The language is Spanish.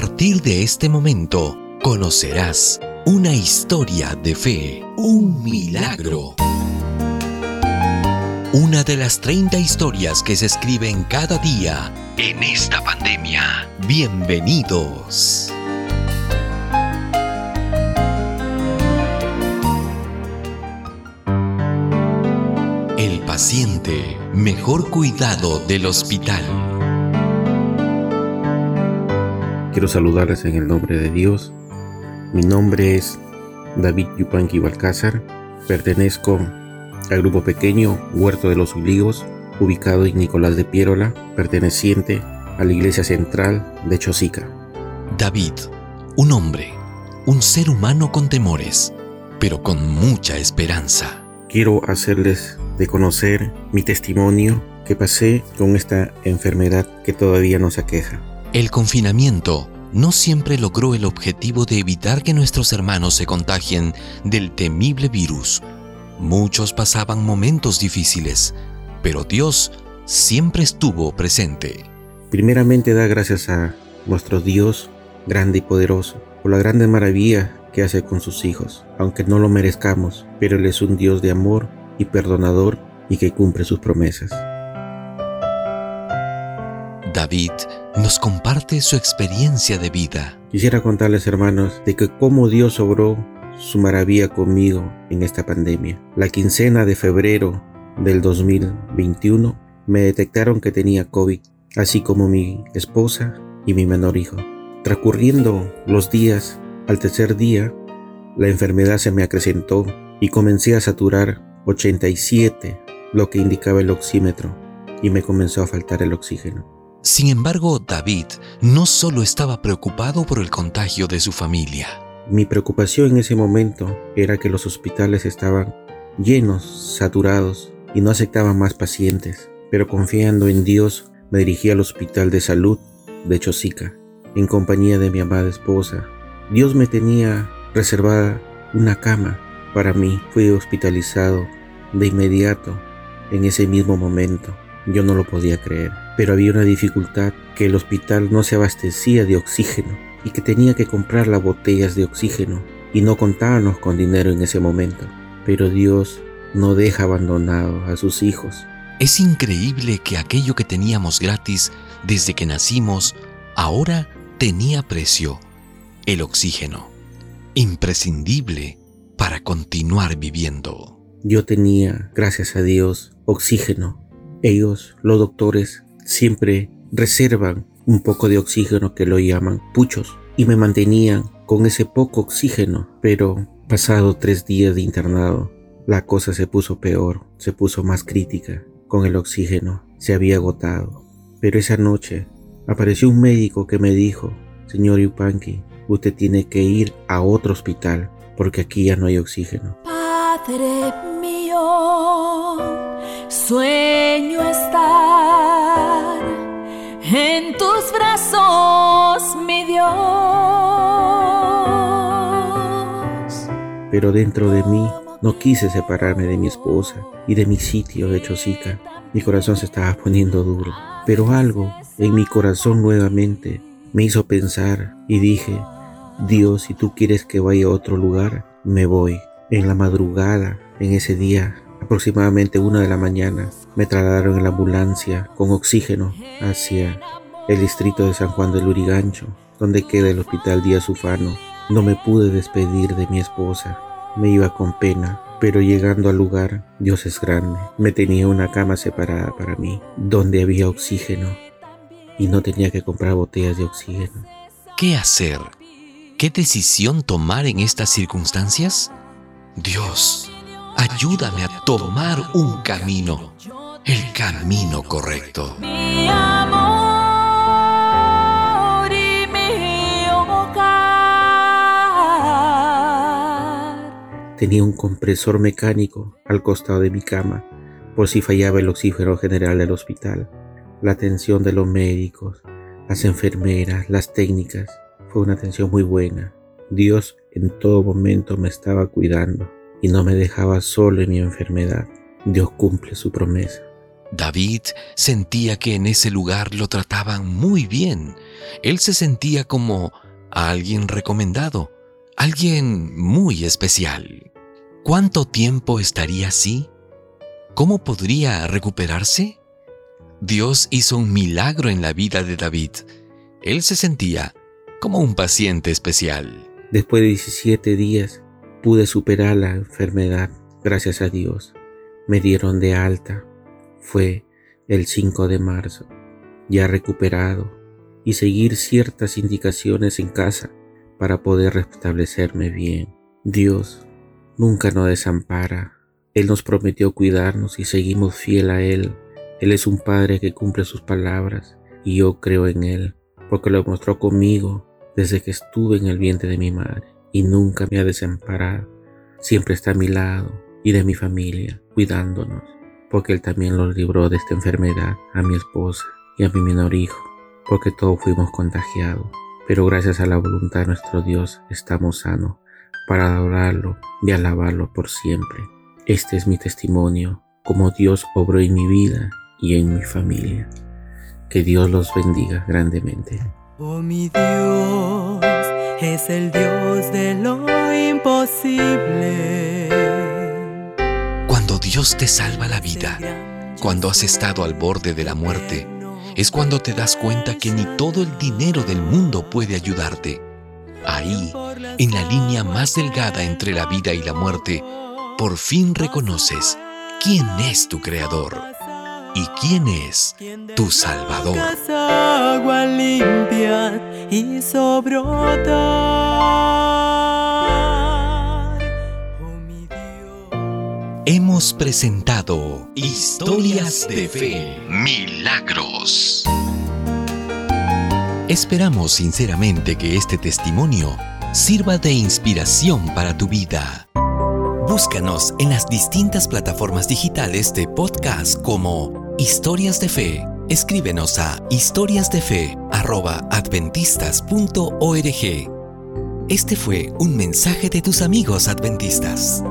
partir de este momento conocerás una historia de fe, un milagro. Una de las 30 historias que se escriben cada día en esta pandemia. Bienvenidos. El paciente, mejor cuidado del hospital. Quiero saludarles en el nombre de Dios. Mi nombre es David Yupanqui Balcázar. Pertenezco al grupo pequeño Huerto de los Olivos, ubicado en Nicolás de Piérola, perteneciente a la iglesia central de Chosica. David, un hombre, un ser humano con temores, pero con mucha esperanza. Quiero hacerles de conocer mi testimonio que pasé con esta enfermedad que todavía nos aqueja. El confinamiento no siempre logró el objetivo de evitar que nuestros hermanos se contagien del temible virus. Muchos pasaban momentos difíciles, pero Dios siempre estuvo presente. Primeramente da gracias a nuestro Dios grande y poderoso por la grande maravilla que hace con sus hijos, aunque no lo merezcamos, pero Él es un Dios de amor y perdonador y que cumple sus promesas. David nos comparte su experiencia de vida. Quisiera contarles, hermanos, de que cómo Dios obró su maravilla conmigo en esta pandemia. La quincena de febrero del 2021 me detectaron que tenía COVID, así como mi esposa y mi menor hijo. Transcurriendo los días, al tercer día, la enfermedad se me acrecentó y comencé a saturar 87, lo que indicaba el oxímetro, y me comenzó a faltar el oxígeno. Sin embargo, David no solo estaba preocupado por el contagio de su familia. Mi preocupación en ese momento era que los hospitales estaban llenos, saturados y no aceptaban más pacientes, pero confiando en Dios me dirigí al hospital de salud de Chosica, en compañía de mi amada esposa. Dios me tenía reservada una cama para mí. Fui hospitalizado de inmediato en ese mismo momento. Yo no lo podía creer, pero había una dificultad que el hospital no se abastecía de oxígeno y que tenía que comprar las botellas de oxígeno y no contábamos con dinero en ese momento. Pero Dios no deja abandonado a sus hijos. Es increíble que aquello que teníamos gratis desde que nacimos ahora tenía precio, el oxígeno, imprescindible para continuar viviendo. Yo tenía, gracias a Dios, oxígeno ellos, los doctores, siempre reservan un poco de oxígeno que lo llaman puchos y me mantenían con ese poco oxígeno, pero pasado tres días de internado, la cosa se puso peor, se puso más crítica, con el oxígeno se había agotado. Pero esa noche apareció un médico que me dijo, señor Yupanqui, usted tiene que ir a otro hospital porque aquí ya no hay oxígeno. Padre mío Sueño estar en tus brazos, mi Dios. Pero dentro de mí no quise separarme de mi esposa y de mi sitio de Chosica. Mi corazón se estaba poniendo duro. Pero algo en mi corazón nuevamente me hizo pensar y dije, Dios, si tú quieres que vaya a otro lugar, me voy. En la madrugada, en ese día, aproximadamente una de la mañana, me trasladaron en la ambulancia con oxígeno hacia el distrito de San Juan del Lurigancho, donde queda el hospital Díaz Ufano. No me pude despedir de mi esposa, me iba con pena, pero llegando al lugar, Dios es grande. Me tenía una cama separada para mí, donde había oxígeno, y no tenía que comprar botellas de oxígeno. ¿Qué hacer? ¿Qué decisión tomar en estas circunstancias? Dios, ayúdame a tomar un camino, el camino correcto. Mi amor y mi hogar. Tenía un compresor mecánico al costado de mi cama por si fallaba el oxígeno general del hospital. La atención de los médicos, las enfermeras, las técnicas, fue una atención muy buena. Dios en todo momento me estaba cuidando y no me dejaba solo en mi enfermedad. Dios cumple su promesa. David sentía que en ese lugar lo trataban muy bien. Él se sentía como alguien recomendado, alguien muy especial. ¿Cuánto tiempo estaría así? ¿Cómo podría recuperarse? Dios hizo un milagro en la vida de David. Él se sentía como un paciente especial. Después de 17 días pude superar la enfermedad, gracias a Dios. Me dieron de alta. Fue el 5 de marzo. Ya recuperado y seguir ciertas indicaciones en casa para poder restablecerme bien. Dios nunca nos desampara. Él nos prometió cuidarnos y seguimos fiel a Él. Él es un Padre que cumple sus palabras y yo creo en Él, porque lo mostró conmigo desde que estuve en el vientre de mi madre y nunca me ha desamparado. Siempre está a mi lado y de mi familia, cuidándonos, porque Él también lo libró de esta enfermedad a mi esposa y a mi menor hijo, porque todos fuimos contagiados. Pero gracias a la voluntad de nuestro Dios estamos sanos para adorarlo y alabarlo por siempre. Este es mi testimonio, como Dios obró en mi vida y en mi familia. Que Dios los bendiga grandemente. Oh mi Dios es el Dios de lo imposible. Dios te salva la vida, cuando has estado al borde de la muerte, es cuando te das cuenta que ni todo el dinero del mundo puede ayudarte. Ahí, en la línea más delgada entre la vida y la muerte, por fin reconoces quién es tu creador y quién es tu Salvador. Y. Hemos presentado Historias de Fe, Milagros. Esperamos sinceramente que este testimonio sirva de inspiración para tu vida. Búscanos en las distintas plataformas digitales de podcast como Historias de Fe. Escríbenos a historiasdefe.adventistas.org. Este fue un mensaje de tus amigos adventistas.